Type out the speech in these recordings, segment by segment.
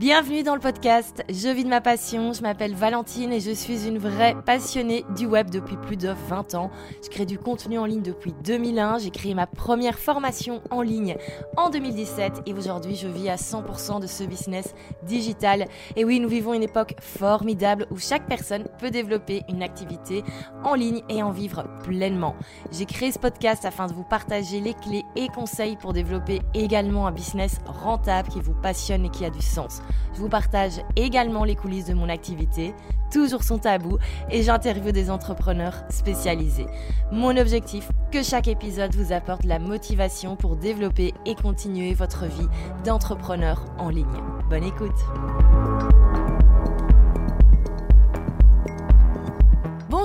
Bienvenue dans le podcast Je vis de ma passion, je m'appelle Valentine et je suis une vraie passionnée du web depuis plus de 20 ans. Je crée du contenu en ligne depuis 2001, j'ai créé ma première formation en ligne en 2017 et aujourd'hui je vis à 100% de ce business digital. Et oui, nous vivons une époque formidable où chaque personne peut développer une activité en ligne et en vivre pleinement. J'ai créé ce podcast afin de vous partager les clés et conseils pour développer également un business rentable qui vous passionne et qui a du sens. Je vous partage également les coulisses de mon activité, toujours son tabou, et j'interviewe des entrepreneurs spécialisés. Mon objectif, que chaque épisode vous apporte la motivation pour développer et continuer votre vie d'entrepreneur en ligne. Bonne écoute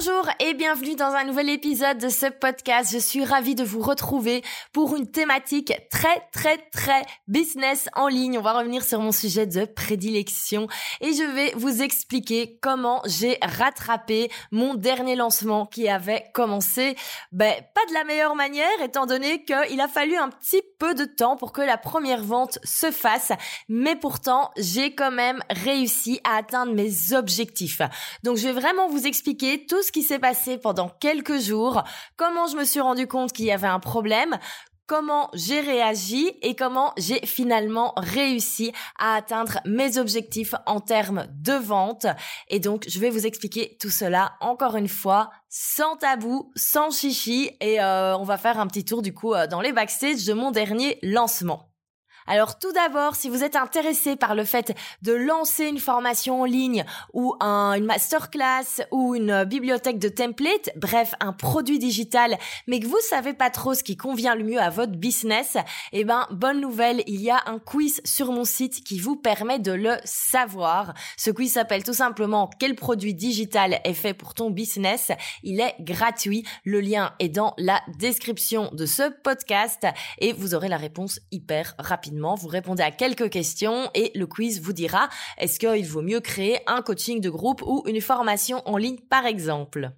Bonjour et bienvenue dans un nouvel épisode de ce podcast. Je suis ravie de vous retrouver pour une thématique très très très business en ligne. On va revenir sur mon sujet de prédilection et je vais vous expliquer comment j'ai rattrapé mon dernier lancement qui avait commencé ben, pas de la meilleure manière étant donné qu'il a fallu un petit peu de temps pour que la première vente se fasse. Mais pourtant, j'ai quand même réussi à atteindre mes objectifs. Donc je vais vraiment vous expliquer tout ce qui s'est passé pendant quelques jours, comment je me suis rendu compte qu'il y avait un problème, comment j'ai réagi et comment j'ai finalement réussi à atteindre mes objectifs en termes de vente. Et donc, je vais vous expliquer tout cela encore une fois sans tabou, sans chichi et euh, on va faire un petit tour du coup euh, dans les backstage de mon dernier lancement. Alors tout d'abord, si vous êtes intéressé par le fait de lancer une formation en ligne ou une masterclass ou une bibliothèque de templates, bref, un produit digital, mais que vous savez pas trop ce qui convient le mieux à votre business, eh ben, bonne nouvelle, il y a un quiz sur mon site qui vous permet de le savoir. Ce quiz s'appelle tout simplement quel produit digital est fait pour ton business? Il est gratuit. Le lien est dans la description de ce podcast et vous aurez la réponse hyper vous répondez à quelques questions et le quiz vous dira est-ce qu'il vaut mieux créer un coaching de groupe ou une formation en ligne par exemple?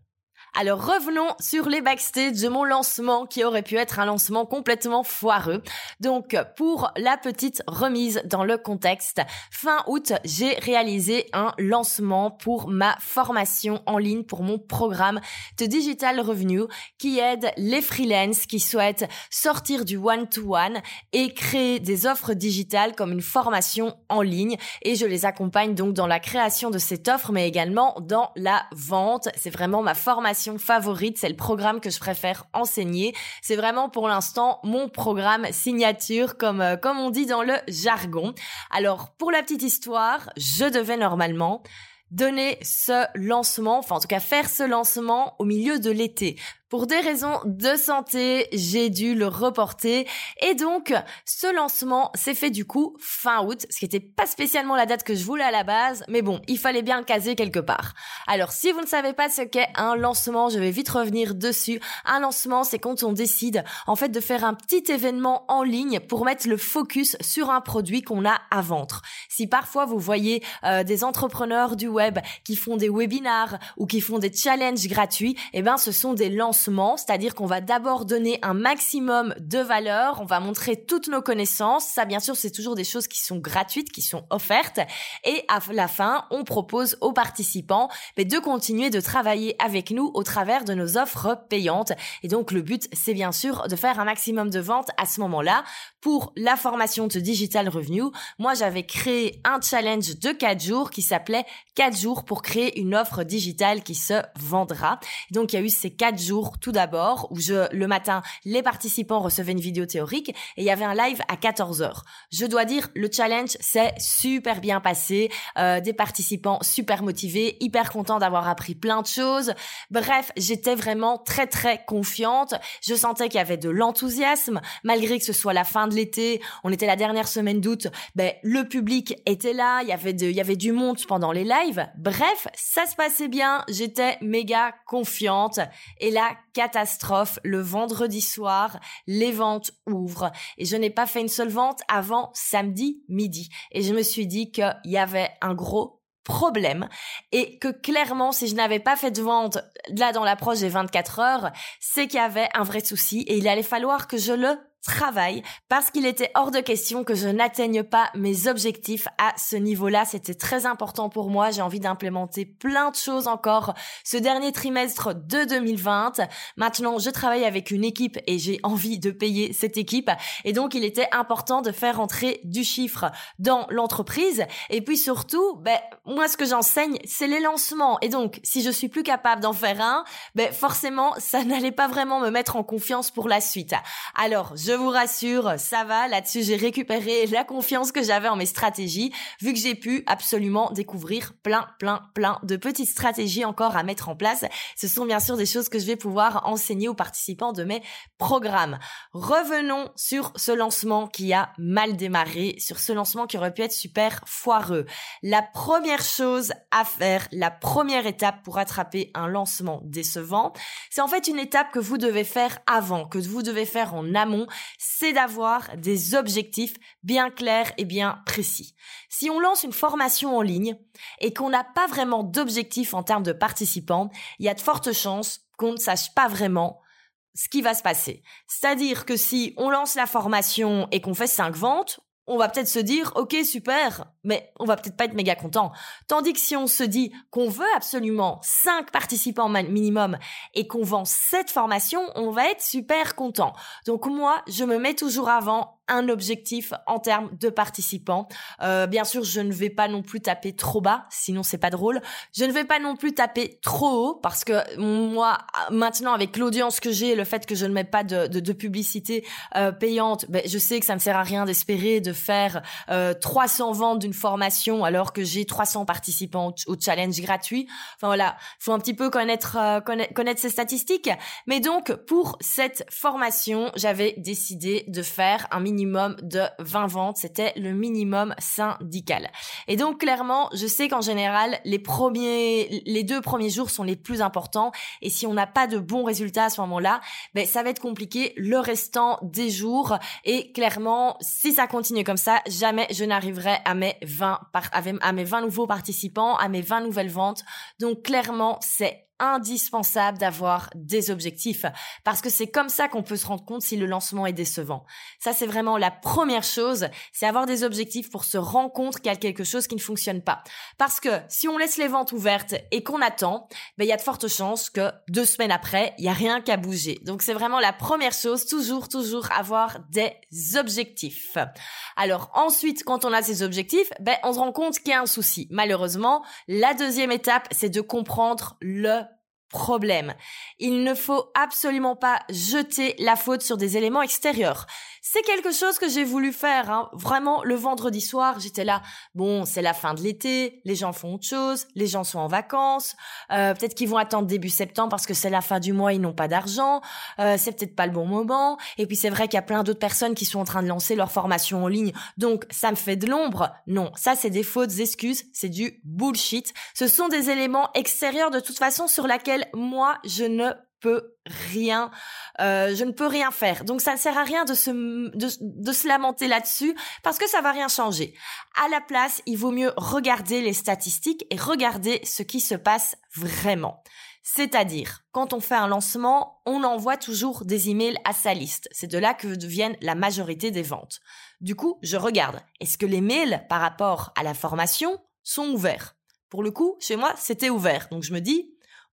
Alors revenons sur les backstage de mon lancement qui aurait pu être un lancement complètement foireux. Donc pour la petite remise dans le contexte, fin août, j'ai réalisé un lancement pour ma formation en ligne pour mon programme de Digital Revenue qui aide les freelances qui souhaitent sortir du one-to-one et créer des offres digitales comme une formation en ligne et je les accompagne donc dans la création de cette offre mais également dans la vente. C'est vraiment ma formation favorite, c'est le programme que je préfère enseigner. C'est vraiment pour l'instant mon programme signature comme euh, comme on dit dans le jargon. Alors pour la petite histoire, je devais normalement donner ce lancement, enfin en tout cas faire ce lancement au milieu de l'été. Pour des raisons de santé, j'ai dû le reporter et donc ce lancement s'est fait du coup fin août, ce qui n'était pas spécialement la date que je voulais à la base, mais bon, il fallait bien le caser quelque part. Alors si vous ne savez pas ce qu'est un lancement, je vais vite revenir dessus. Un lancement, c'est quand on décide en fait de faire un petit événement en ligne pour mettre le focus sur un produit qu'on a à vendre. Si parfois vous voyez euh, des entrepreneurs du web qui font des webinars ou qui font des challenges gratuits, eh ben ce sont des lancements c'est-à-dire qu'on va d'abord donner un maximum de valeur, on va montrer toutes nos connaissances. Ça, bien sûr, c'est toujours des choses qui sont gratuites, qui sont offertes. Et à la fin, on propose aux participants mais de continuer de travailler avec nous au travers de nos offres payantes. Et donc, le but, c'est bien sûr de faire un maximum de ventes à ce moment-là. Pour la formation de Digital Revenue, moi, j'avais créé un challenge de 4 jours qui s'appelait 4 jours pour créer une offre digitale qui se vendra. donc, il y a eu ces 4 jours tout d'abord où je le matin les participants recevaient une vidéo théorique et il y avait un live à 14 heures. Je dois dire le challenge s'est super bien passé, euh, des participants super motivés, hyper contents d'avoir appris plein de choses. Bref, j'étais vraiment très très confiante. Je sentais qu'il y avait de l'enthousiasme malgré que ce soit la fin de l'été, on était la dernière semaine d'août, ben le public était là, il y avait de, il y avait du monde pendant les lives. Bref, ça se passait bien, j'étais méga confiante et là catastrophe. Le vendredi soir, les ventes ouvrent et je n'ai pas fait une seule vente avant samedi midi. Et je me suis dit qu'il y avait un gros problème et que clairement si je n'avais pas fait de vente là dans l'approche des 24 heures, c'est qu'il y avait un vrai souci et il allait falloir que je le travail parce qu'il était hors de question que je n'atteigne pas mes objectifs à ce niveau-là. C'était très important pour moi. J'ai envie d'implémenter plein de choses encore ce dernier trimestre de 2020. Maintenant, je travaille avec une équipe et j'ai envie de payer cette équipe. Et donc, il était important de faire entrer du chiffre dans l'entreprise. Et puis surtout, ben, moi, ce que j'enseigne, c'est les lancements. Et donc, si je suis plus capable d'en faire un, ben, forcément, ça n'allait pas vraiment me mettre en confiance pour la suite. Alors, je je vous rassure, ça va. Là-dessus, j'ai récupéré la confiance que j'avais en mes stratégies, vu que j'ai pu absolument découvrir plein, plein, plein de petites stratégies encore à mettre en place. Ce sont bien sûr des choses que je vais pouvoir enseigner aux participants de mes programmes. Revenons sur ce lancement qui a mal démarré, sur ce lancement qui aurait pu être super foireux. La première chose à faire, la première étape pour attraper un lancement décevant, c'est en fait une étape que vous devez faire avant, que vous devez faire en amont c'est d'avoir des objectifs bien clairs et bien précis. Si on lance une formation en ligne et qu'on n'a pas vraiment d'objectifs en termes de participants, il y a de fortes chances qu'on ne sache pas vraiment ce qui va se passer. C'est-à-dire que si on lance la formation et qu'on fait cinq ventes, on va peut-être se dire, ok, super, mais on va peut-être pas être méga content. Tandis que si on se dit qu'on veut absolument 5 participants minimum et qu'on vend cette formation, on va être super content. Donc moi, je me mets toujours avant un objectif en termes de participants. Euh, bien sûr, je ne vais pas non plus taper trop bas, sinon c'est pas drôle. Je ne vais pas non plus taper trop haut parce que moi, maintenant avec l'audience que j'ai, le fait que je ne mets pas de, de, de publicité euh, payante, ben, je sais que ça ne sert à rien d'espérer de faire euh, 300 ventes d'une formation alors que j'ai 300 participants au, challenge gratuit. Enfin voilà, faut un petit peu connaître, euh, connaître connaître ces statistiques. Mais donc pour cette formation, j'avais décidé de faire un minimum de 20 ventes. C'était le minimum syndical. Et donc, clairement, je sais qu'en général, les premiers, les deux premiers jours sont les plus importants. Et si on n'a pas de bons résultats à ce moment-là, ben, ça va être compliqué le restant des jours. Et clairement, si ça continue comme ça, jamais je n'arriverai à mes 20 à mes 20 nouveaux participants, à mes 20 nouvelles ventes. Donc, clairement, c'est indispensable d'avoir des objectifs parce que c'est comme ça qu'on peut se rendre compte si le lancement est décevant. Ça, c'est vraiment la première chose, c'est avoir des objectifs pour se rendre compte qu'il y a quelque chose qui ne fonctionne pas. Parce que si on laisse les ventes ouvertes et qu'on attend, ben, il y a de fortes chances que deux semaines après, il y a rien qu'à bouger. Donc, c'est vraiment la première chose, toujours, toujours avoir des objectifs. Alors, ensuite, quand on a ces objectifs, ben, on se rend compte qu'il y a un souci. Malheureusement, la deuxième étape, c'est de comprendre le problème. Il ne faut absolument pas jeter la faute sur des éléments extérieurs. C'est quelque chose que j'ai voulu faire. Hein. Vraiment, le vendredi soir, j'étais là. Bon, c'est la fin de l'été, les gens font autre chose, les gens sont en vacances. Euh, peut-être qu'ils vont attendre début septembre parce que c'est la fin du mois, ils n'ont pas d'argent. Euh, c'est peut-être pas le bon moment. Et puis c'est vrai qu'il y a plein d'autres personnes qui sont en train de lancer leur formation en ligne. Donc ça me fait de l'ombre. Non, ça c'est des fautes excuses, c'est du bullshit. Ce sont des éléments extérieurs de toute façon sur laquelle moi je ne peux rien, euh, je ne peux rien faire. Donc ça ne sert à rien de se de, se lamenter là-dessus parce que ça va rien changer. À la place, il vaut mieux regarder les statistiques et regarder ce qui se passe vraiment. C'est-à-dire, quand on fait un lancement, on envoie toujours des emails à sa liste. C'est de là que deviennent la majorité des ventes. Du coup, je regarde. Est-ce que les mails par rapport à la formation sont ouverts? Pour le coup, chez moi, c'était ouvert. Donc je me dis,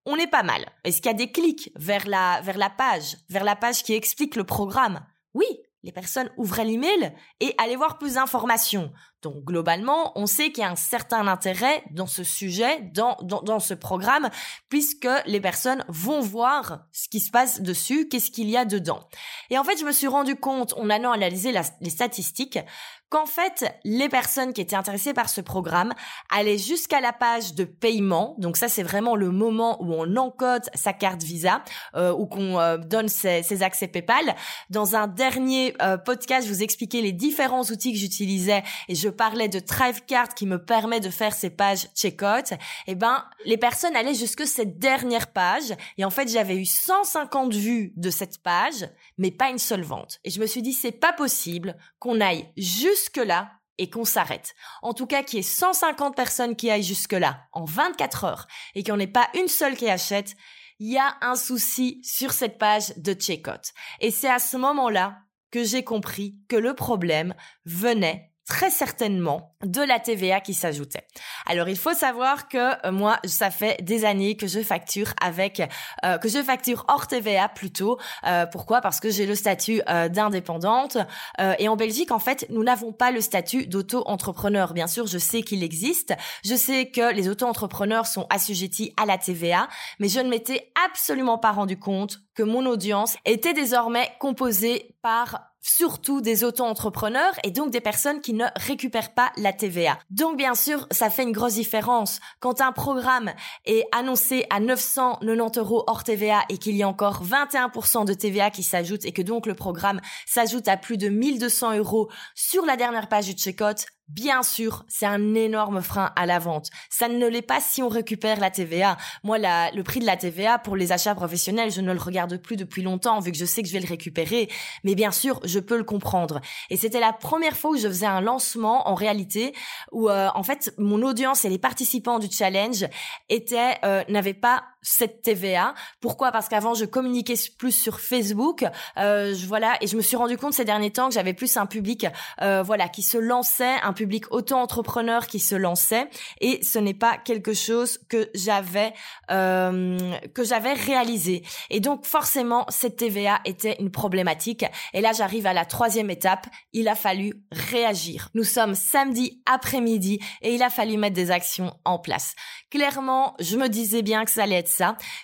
on est pas mal. Est-ce qu'il y a des clics vers la, vers la page, vers la page qui explique le programme? Oui, les personnes ouvraient l'email et allaient voir plus d'informations. Donc globalement, on sait qu'il y a un certain intérêt dans ce sujet, dans, dans, ce programme, puisque les personnes vont voir ce qui se passe dessus, qu'est-ce qu'il y a dedans. Et en fait, je me suis rendu compte, en allant analyser les statistiques, qu'en fait, les personnes qui étaient intéressées par ce programme allaient jusqu'à la page de paiement. Donc ça, c'est vraiment le moment où on encode sa carte Visa euh, ou qu'on euh, donne ses, accès PayPal. Dans un dernier euh, podcast, je vous expliquais les différents outils que j'utilisais et je parlais de Thrivecart qui me permet de faire ces pages checkout. Eh ben, les personnes allaient jusque cette dernière page et en fait, j'avais eu 150 vues de cette page, mais pas une seule vente. Et je me suis dit, c'est pas possible qu'on aille juste jusque-là et qu'on s'arrête. En tout cas, qu'il y ait 150 personnes qui aillent jusque-là en 24 heures et qu'il n'y en ait pas une seule qui achète, il y a un souci sur cette page de checkout. Et c'est à ce moment-là que j'ai compris que le problème venait très certainement de la TVA qui s'ajoutait. Alors il faut savoir que euh, moi ça fait des années que je facture avec euh, que je facture hors TVA plutôt. Euh, pourquoi? Parce que j'ai le statut d'indépendante et en Belgique en fait nous n'avons pas le statut d'auto-entrepreneur. Bien sûr je sais qu'il existe, je sais que les auto-entrepreneurs sont assujettis à la TVA, mais je ne m'étais absolument pas rendu compte que mon audience était désormais composée par surtout des auto-entrepreneurs et donc des personnes qui ne récupèrent pas la TVA. Donc bien sûr, ça fait une grosse différence. Quand un programme est annoncé à 990 euros hors TVA et qu'il y a encore 21% de TVA qui s'ajoute et que donc le programme s'ajoute à plus de 1200 euros sur la dernière page du checkout, Bien sûr, c'est un énorme frein à la vente. Ça ne l'est pas si on récupère la TVA. Moi, la, le prix de la TVA pour les achats professionnels, je ne le regarde plus depuis longtemps vu que je sais que je vais le récupérer. Mais bien sûr, je peux le comprendre. Et c'était la première fois où je faisais un lancement en réalité où euh, en fait mon audience et les participants du challenge étaient euh, n'avaient pas cette TVA. Pourquoi? Parce qu'avant je communiquais plus sur Facebook, euh, je, voilà, et je me suis rendu compte ces derniers temps que j'avais plus un public, euh, voilà, qui se lançait, un public auto-entrepreneur qui se lançait, et ce n'est pas quelque chose que j'avais euh, que j'avais réalisé. Et donc forcément cette TVA était une problématique. Et là j'arrive à la troisième étape. Il a fallu réagir. Nous sommes samedi après-midi et il a fallu mettre des actions en place. Clairement, je me disais bien que ça allait être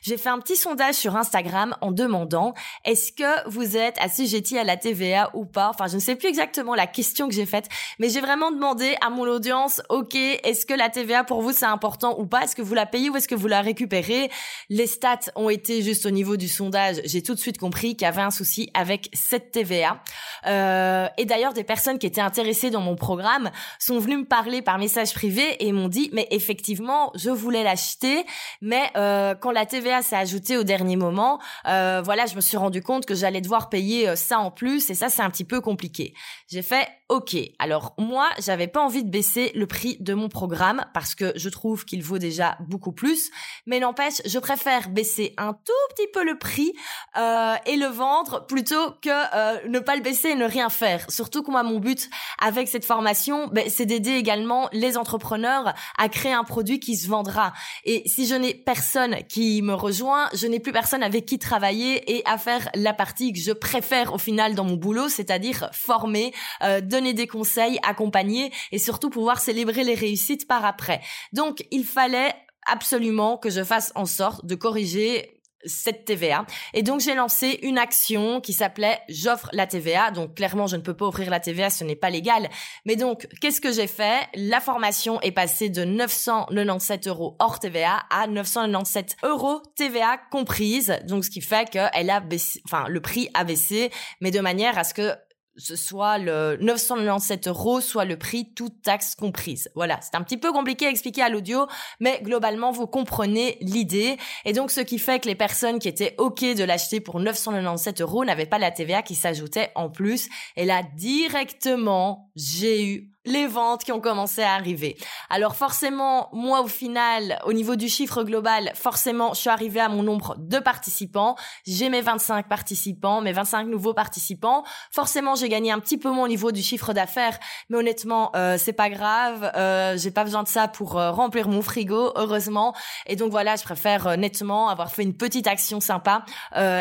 J'ai fait un petit sondage sur Instagram en demandant est-ce que vous êtes assujetti à la TVA ou pas? Enfin, je ne sais plus exactement la question que j'ai faite, mais j'ai vraiment demandé à mon audience OK, est-ce que la TVA pour vous c'est important ou pas? Est-ce que vous la payez ou est-ce que vous la récupérez? Les stats ont été juste au niveau du sondage. J'ai tout de suite compris qu'il y avait un souci avec cette TVA. Euh, et d'ailleurs, des personnes qui étaient intéressées dans mon programme sont venues me parler par message privé et m'ont dit mais effectivement, je voulais l'acheter, mais euh, quand la TVA s'est ajoutée au dernier moment, euh, voilà, je me suis rendu compte que j'allais devoir payer euh, ça en plus et ça c'est un petit peu compliqué. J'ai fait OK. Alors moi, j'avais pas envie de baisser le prix de mon programme parce que je trouve qu'il vaut déjà beaucoup plus, mais n'empêche, je préfère baisser un tout petit peu le prix euh, et le vendre plutôt que euh, ne pas le baisser et ne rien faire. Surtout que moi, mon but avec cette formation, ben, c'est d'aider également les entrepreneurs à créer un produit qui se vendra. Et si je n'ai personne qui me rejoint, je n'ai plus personne avec qui travailler et à faire la partie que je préfère au final dans mon boulot, c'est-à-dire former, euh, donner des conseils, accompagner et surtout pouvoir célébrer les réussites par après. Donc, il fallait absolument que je fasse en sorte de corriger cette TVA. Et donc j'ai lancé une action qui s'appelait j'offre la TVA. Donc clairement je ne peux pas offrir la TVA, ce n'est pas légal. Mais donc qu'est-ce que j'ai fait? La formation est passée de 997 euros hors TVA à 997 euros TVA comprise. Donc ce qui fait qu'elle a baissé, enfin le prix a baissé, mais de manière à ce que ce soit le 997 euros, soit le prix, toute taxe comprise. Voilà, c'est un petit peu compliqué à expliquer à l'audio, mais globalement, vous comprenez l'idée. Et donc, ce qui fait que les personnes qui étaient OK de l'acheter pour 997 euros n'avaient pas la TVA qui s'ajoutait en plus. Et là, directement, j'ai eu les ventes qui ont commencé à arriver. Alors forcément, moi au final, au niveau du chiffre global, forcément, je suis arrivée à mon nombre de participants. J'ai mes 25 participants, mes 25 nouveaux participants. Forcément, j'ai gagné un petit peu mon niveau du chiffre d'affaires, mais honnêtement, euh, c'est pas grave. Euh, j'ai pas besoin de ça pour euh, remplir mon frigo, heureusement. Et donc voilà, je préfère euh, nettement avoir fait une petite action sympa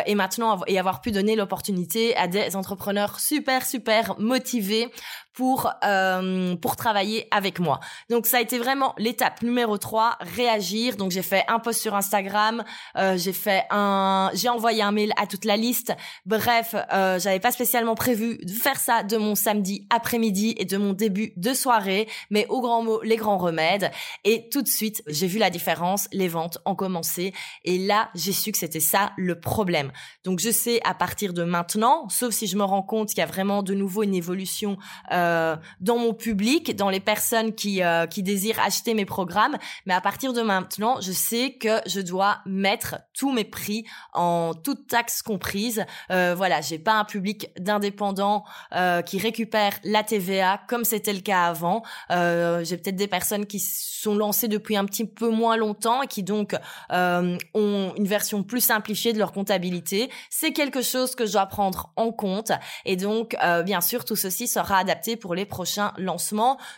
et maintenant et avoir pu donner l'opportunité à des entrepreneurs super super motivés pour euh, pour travailler avec moi. Donc ça a été vraiment l'étape numéro 3, réagir. Donc j'ai fait un post sur Instagram, euh, j'ai fait un j'ai envoyé un mail à toute la liste. Bref, euh, j'avais pas spécialement prévu de faire ça de mon samedi après-midi et de mon début de soirée, mais au grand mot les grands remèdes et tout de suite, j'ai vu la différence, les ventes ont commencé et là, j'ai su que c'était ça le problème. Donc je sais à partir de maintenant, sauf si je me rends compte qu'il y a vraiment de nouveau une évolution euh, dans mon public, dans les personnes qui euh, qui désirent acheter mes programmes, mais à partir de maintenant, je sais que je dois mettre tous mes prix en toute taxe comprise. Euh, voilà, j'ai pas un public d'indépendants euh, qui récupère la TVA comme c'était le cas avant. Euh, j'ai peut-être des personnes qui sont lancées depuis un petit peu moins longtemps et qui donc euh, ont une version plus simplifiée de leur comptabilité. C'est quelque chose que je dois prendre en compte et donc euh, bien sûr tout ceci sera adapté pour les prochains lancements.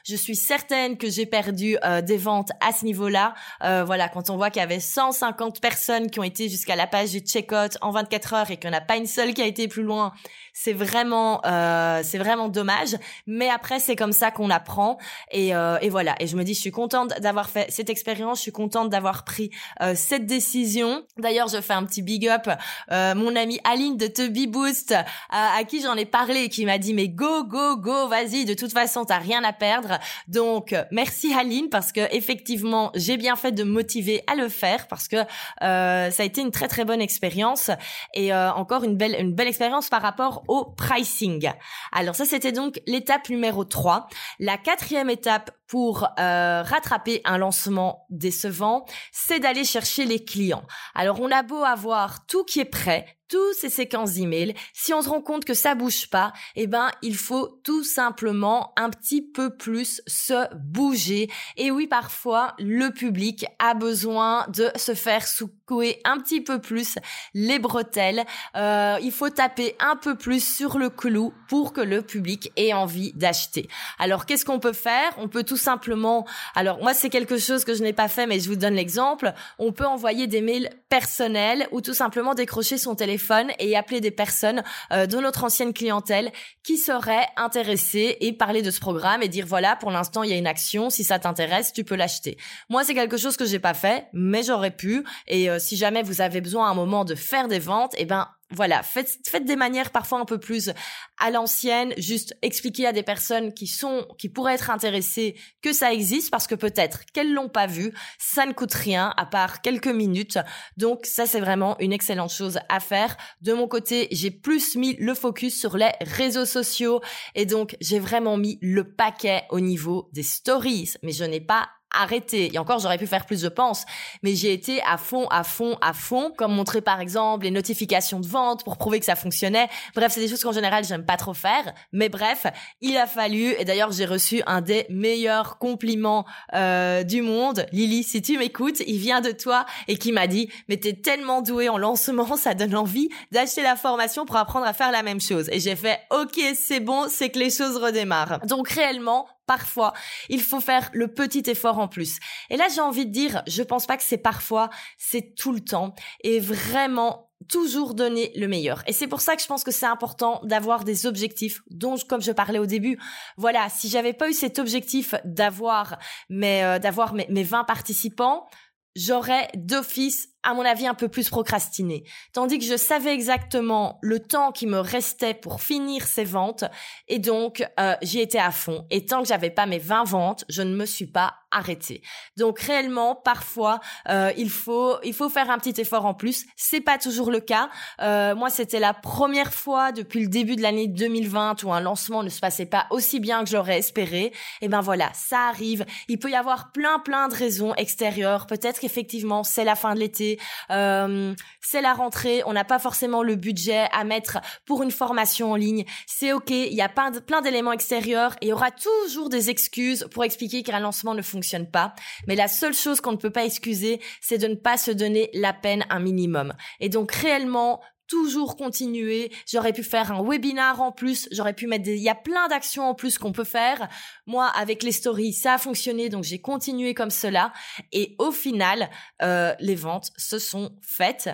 Je suis certaine que j'ai perdu euh, des ventes à ce niveau-là. voilà, quand on voit qu'il y avait 150 personnes qui ont été jusqu'à la page du checkout en 24 heures et qu'il n'y en a pas une seule qui a été plus loin, c'est vraiment euh, c'est vraiment dommage. Mais après c'est comme ça qu'on apprend. Et, euh, et voilà. Et je me dis je suis contente d'avoir fait cette expérience. Je suis contente d'avoir pris euh, cette décision. D'ailleurs je fais un petit big up euh, mon amie Aline de Tubby Boost à, à qui j'en ai parlé et qui m'a dit mais go go go vas-y. De toute façon t'as rien à perdre. Donc merci Aline parce que effectivement j'ai bien fait de me motiver à le faire parce que euh, ça a été une très très bonne expérience. Et euh, encore une belle une belle expérience par rapport au pricing. Alors ça, c'était donc l'étape numéro 3. La quatrième étape pour euh, rattraper un lancement décevant, c'est d'aller chercher les clients. Alors on a beau avoir tout qui est prêt, tous ces séquences d'emails, si on se rend compte que ça bouge pas, eh ben, il faut tout simplement un petit peu plus se bouger. Et oui, parfois, le public a besoin de se faire secouer un petit peu plus les bretelles. Euh, il faut taper un peu plus sur le clou pour que le public ait envie d'acheter. Alors, qu'est-ce qu'on peut faire? On peut tout simplement, alors moi, c'est quelque chose que je n'ai pas fait, mais je vous donne l'exemple. On peut envoyer des mails personnels ou tout simplement décrocher son téléphone et appeler des personnes euh, de notre ancienne clientèle qui seraient intéressées et parler de ce programme et dire voilà pour l'instant il y a une action si ça t'intéresse tu peux l'acheter. Moi c'est quelque chose que j'ai pas fait mais j'aurais pu et euh, si jamais vous avez besoin à un moment de faire des ventes eh ben voilà, faites, faites des manières parfois un peu plus à l'ancienne, juste expliquer à des personnes qui sont, qui pourraient être intéressées que ça existe parce que peut-être qu'elles l'ont pas vu, ça ne coûte rien à part quelques minutes. Donc ça c'est vraiment une excellente chose à faire. De mon côté, j'ai plus mis le focus sur les réseaux sociaux et donc j'ai vraiment mis le paquet au niveau des stories, mais je n'ai pas arrêter. Et encore, j'aurais pu faire plus, je pense. Mais j'ai été à fond, à fond, à fond, comme montrer par exemple les notifications de vente pour prouver que ça fonctionnait. Bref, c'est des choses qu'en général, j'aime pas trop faire. Mais bref, il a fallu. Et d'ailleurs, j'ai reçu un des meilleurs compliments euh, du monde. Lily, si tu m'écoutes, il vient de toi et qui m'a dit, mais t'es tellement douée en lancement, ça donne envie d'acheter la formation pour apprendre à faire la même chose. Et j'ai fait, ok, c'est bon, c'est que les choses redémarrent. Donc réellement, parfois, il faut faire le petit effort en plus. Et là, j'ai envie de dire, je pense pas que c'est parfois, c'est tout le temps. Et vraiment, toujours donner le meilleur. Et c'est pour ça que je pense que c'est important d'avoir des objectifs dont, comme je parlais au début, voilà, si j'avais pas eu cet objectif d'avoir mes, euh, d'avoir mes, mes 20 participants, j'aurais d'office à mon avis, un peu plus procrastiné. Tandis que je savais exactement le temps qui me restait pour finir ces ventes. Et donc, euh, j'y étais à fond. Et tant que j'avais pas mes 20 ventes, je ne me suis pas arrêtée. Donc, réellement, parfois, euh, il faut il faut faire un petit effort en plus. C'est pas toujours le cas. Euh, moi, c'était la première fois depuis le début de l'année 2020 où un lancement ne se passait pas aussi bien que j'aurais espéré. Et ben voilà, ça arrive. Il peut y avoir plein plein de raisons extérieures. Peut-être qu'effectivement, c'est la fin de l'été euh, c'est la rentrée, on n'a pas forcément le budget à mettre pour une formation en ligne. C'est ok, il y a plein, plein d'éléments extérieurs et il y aura toujours des excuses pour expliquer qu'un lancement ne fonctionne pas. Mais la seule chose qu'on ne peut pas excuser, c'est de ne pas se donner la peine un minimum. Et donc réellement, toujours continuer. J'aurais pu faire un webinar en plus. J'aurais pu mettre des... Il y a plein d'actions en plus qu'on peut faire. Moi, avec les stories, ça a fonctionné. Donc, j'ai continué comme cela. Et au final, euh, les ventes se sont faites.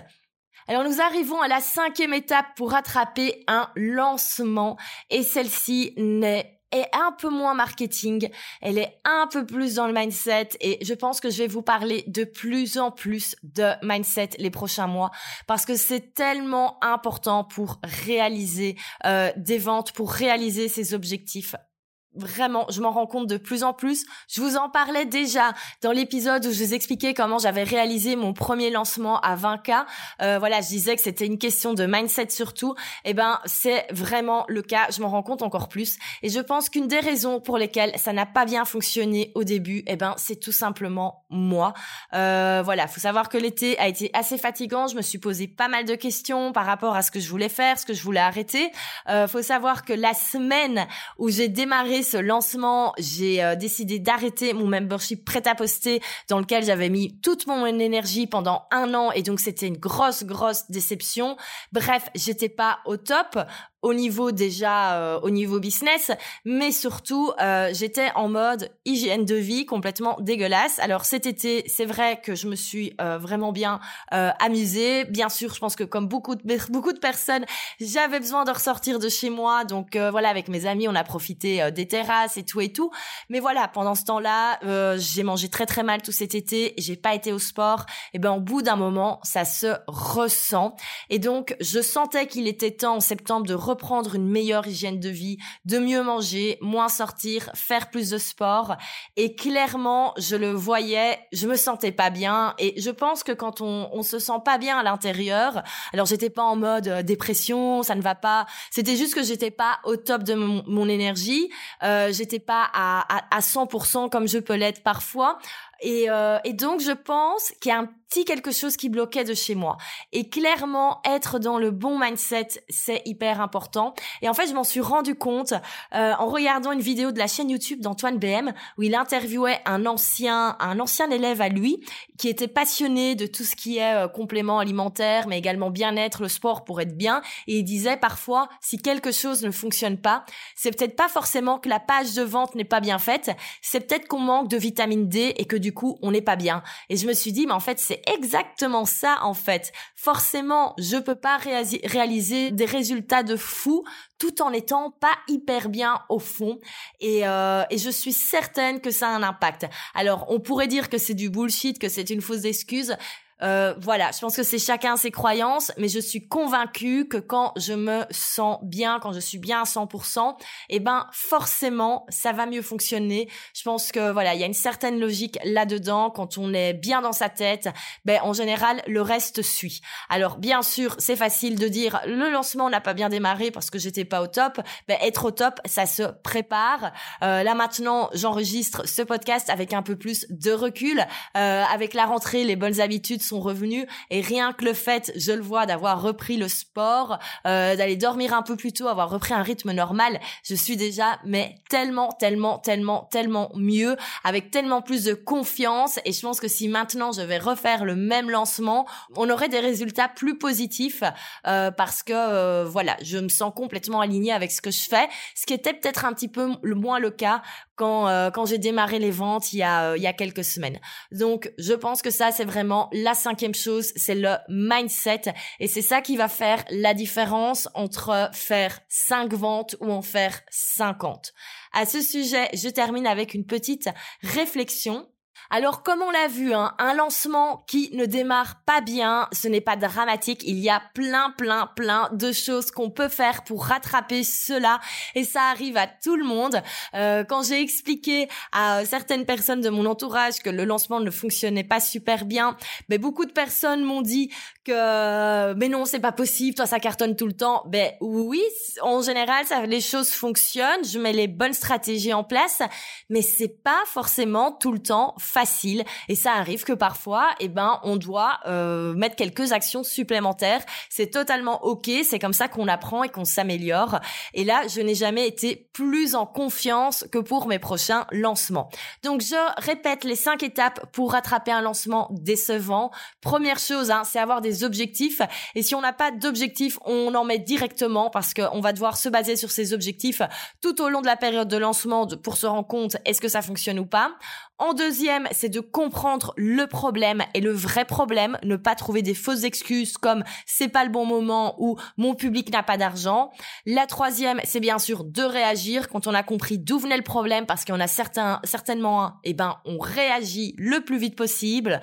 Alors nous arrivons à la cinquième étape pour rattraper un lancement et celle-ci n'est est un peu moins marketing, elle est un peu plus dans le mindset et je pense que je vais vous parler de plus en plus de mindset les prochains mois parce que c'est tellement important pour réaliser euh, des ventes, pour réaliser ses objectifs Vraiment, je m'en rends compte de plus en plus. Je vous en parlais déjà dans l'épisode où je vous expliquais comment j'avais réalisé mon premier lancement à 20K. Euh, voilà, je disais que c'était une question de mindset surtout. Eh ben, c'est vraiment le cas. Je m'en rends compte encore plus. Et je pense qu'une des raisons pour lesquelles ça n'a pas bien fonctionné au début, eh ben, c'est tout simplement moi. Euh, voilà, faut savoir que l'été a été assez fatigant. Je me suis posé pas mal de questions par rapport à ce que je voulais faire, ce que je voulais arrêter. Euh, faut savoir que la semaine où j'ai démarré ce lancement, j'ai euh, décidé d'arrêter mon membership prêt à poster dans lequel j'avais mis toute mon énergie pendant un an et donc c'était une grosse grosse déception. Bref, j'étais pas au top au niveau déjà euh, au niveau business, mais surtout euh, j'étais en mode hygiène de vie complètement dégueulasse. Alors cet été, c'est vrai que je me suis euh, vraiment bien amusée. Bien sûr, je pense que comme beaucoup de beaucoup de personnes, j'avais besoin de ressortir de chez moi. Donc voilà, avec mes amis, on a profité des terrasses et tout et tout. Mais voilà, pendant ce temps-là, j'ai mangé très très mal tout cet été. J'ai pas été au sport. Et ben au bout d'un moment, ça se ressent. Et donc je sentais qu'il était temps en septembre de reprendre une meilleure hygiène de vie, de mieux manger, moins sortir, faire plus de sport. Et clairement, je le voyais, je me sentais pas bien. Et je pense que quand on, on se sent pas bien à l'intérieur, alors j'étais pas en mode euh, dépression, ça ne va pas. C'était juste que j'étais pas au top de mon, énergie. Euh, j'étais pas à, à, à 100% comme je peux l'être parfois. Et, euh, et donc, je pense qu'il y a un petit quelque chose qui bloquait de chez moi. Et clairement, être dans le bon mindset, c'est hyper important. Et en fait, je m'en suis rendu compte euh, en regardant une vidéo de la chaîne YouTube d'Antoine BM où il interviewait un ancien, un ancien élève à lui qui était passionné de tout ce qui est euh, complément alimentaire, mais également bien-être, le sport pour être bien. Et il disait parfois, si quelque chose ne fonctionne pas, c'est peut-être pas forcément que la page de vente n'est pas bien faite, c'est peut-être qu'on manque de vitamine D et que du coup, on n'est pas bien. Et je me suis dit, mais en fait, c'est exactement ça, en fait. Forcément, je peux pas réaliser des résultats de fou tout en étant pas hyper bien au fond. Et, euh, et je suis certaine que ça a un impact. Alors, on pourrait dire que c'est du bullshit, que c'est une fausse excuse. Euh, voilà, je pense que c'est chacun ses croyances, mais je suis convaincue que quand je me sens bien, quand je suis bien à 100%, eh ben forcément ça va mieux fonctionner. Je pense que voilà, il y a une certaine logique là-dedans. Quand on est bien dans sa tête, ben en général le reste suit. Alors bien sûr, c'est facile de dire le lancement n'a pas bien démarré parce que j'étais pas au top. Ben être au top, ça se prépare. Euh, là maintenant, j'enregistre ce podcast avec un peu plus de recul, euh, avec la rentrée, les bonnes habitudes revenus. Et rien que le fait, je le vois, d'avoir repris le sport, euh, d'aller dormir un peu plus tôt, avoir repris un rythme normal, je suis déjà mais tellement, tellement, tellement, tellement mieux, avec tellement plus de confiance. Et je pense que si maintenant je vais refaire le même lancement, on aurait des résultats plus positifs euh, parce que euh, voilà, je me sens complètement alignée avec ce que je fais, ce qui était peut-être un petit peu moins le cas quand euh, quand j'ai démarré les ventes il y a il y a quelques semaines. Donc je pense que ça c'est vraiment la cinquième chose, c'est le mindset. Et c'est ça qui va faire la différence entre faire 5 ventes ou en faire 50. À ce sujet, je termine avec une petite réflexion alors comme on l'a vu, hein, un lancement qui ne démarre pas bien, ce n'est pas dramatique. Il y a plein, plein, plein de choses qu'on peut faire pour rattraper cela et ça arrive à tout le monde. Euh, quand j'ai expliqué à certaines personnes de mon entourage que le lancement ne fonctionnait pas super bien, mais beaucoup de personnes m'ont dit que mais non c'est pas possible, toi ça cartonne tout le temps. Ben oui, en général ça, les choses fonctionnent, je mets les bonnes stratégies en place, mais c'est pas forcément tout le temps facile et ça arrive que parfois eh ben on doit euh, mettre quelques actions supplémentaires. C'est totalement ok. C'est comme ça qu'on apprend et qu'on s'améliore. Et là je n'ai jamais été plus en confiance que pour mes prochains lancements. Donc je répète les cinq étapes pour rattraper un lancement décevant. Première chose hein, c'est avoir des objectifs. Et si on n'a pas d'objectifs on en met directement parce qu'on va devoir se baser sur ces objectifs tout au long de la période de lancement pour se rendre compte est-ce que ça fonctionne ou pas en deuxième c'est de comprendre le problème et le vrai problème, ne pas trouver des fausses excuses comme c'est pas le bon moment ou mon public n'a pas d'argent. La troisième, c'est bien sûr de réagir quand on a compris d'où venait le problème parce qu'il y en a certains, certainement un, eh ben, on réagit le plus vite possible.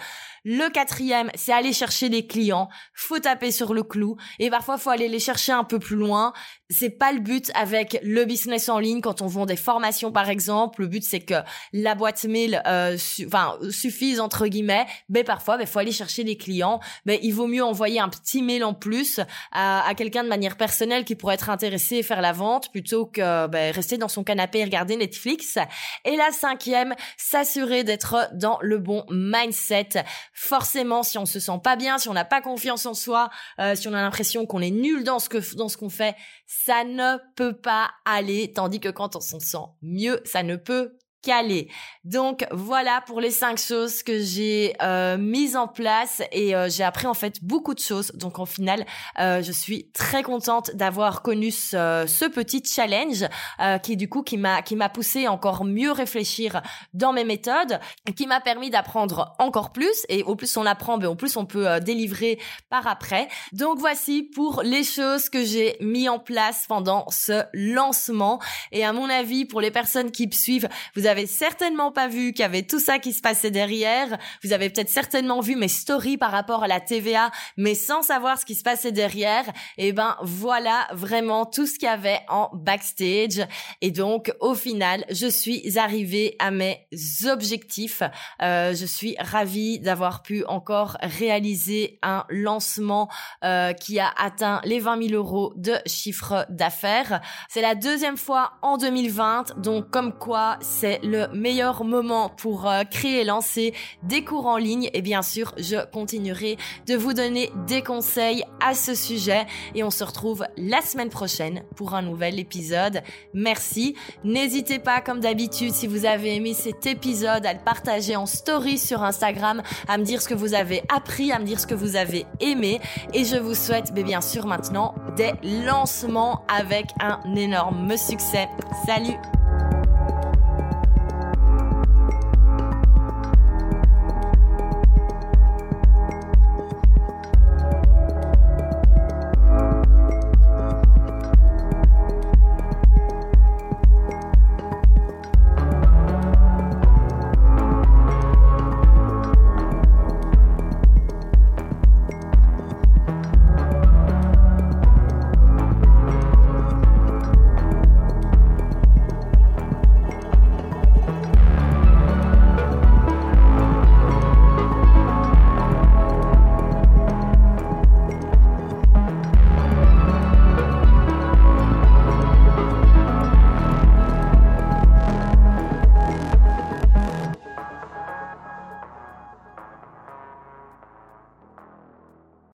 Le quatrième, c'est aller chercher des clients. Faut taper sur le clou. Et parfois, faut aller les chercher un peu plus loin. C'est pas le but avec le business en ligne quand on vend des formations, par exemple. Le but, c'est que la boîte mail, euh, enfin, suffise entre guillemets. Mais parfois, il faut aller chercher des clients. Mais il vaut mieux envoyer un petit mail en plus à, à quelqu'un de manière personnelle qui pourrait être intéressé et faire la vente plutôt que ben, rester dans son canapé et regarder Netflix. Et la cinquième, s'assurer d'être dans le bon mindset forcément, si on se sent pas bien, si on n'a pas confiance en soi, euh, si on a l'impression qu'on est nul dans ce que dans ce qu'on fait, ça ne peut pas aller. Tandis que quand on s'en sent mieux, ça ne peut calé. Donc voilà pour les cinq choses que j'ai euh, mises en place et euh, j'ai appris en fait beaucoup de choses. Donc en final, euh, je suis très contente d'avoir connu ce, ce, petit challenge euh, qui du coup qui m'a qui m'a poussé encore mieux réfléchir dans mes méthodes, qui m'a permis d'apprendre encore plus et au plus on apprend, mais ben, au plus on peut euh, délivrer par après. Donc voici pour les choses que j'ai mis en place pendant ce lancement et à mon avis pour les personnes qui me suivent, avez certainement pas vu qu'il y avait tout ça qui se passait derrière. Vous avez peut-être certainement vu mes stories par rapport à la TVA, mais sans savoir ce qui se passait derrière. Et eh ben voilà vraiment tout ce qu'il y avait en backstage. Et donc au final, je suis arrivée à mes objectifs. Euh, je suis ravie d'avoir pu encore réaliser un lancement euh, qui a atteint les 20 000 euros de chiffre d'affaires. C'est la deuxième fois en 2020, donc comme quoi le meilleur moment pour euh, créer et lancer des cours en ligne. Et bien sûr, je continuerai de vous donner des conseils à ce sujet. Et on se retrouve la semaine prochaine pour un nouvel épisode. Merci. N'hésitez pas, comme d'habitude, si vous avez aimé cet épisode, à le partager en story sur Instagram, à me dire ce que vous avez appris, à me dire ce que vous avez aimé. Et je vous souhaite, mais bien sûr, maintenant des lancements avec un énorme succès. Salut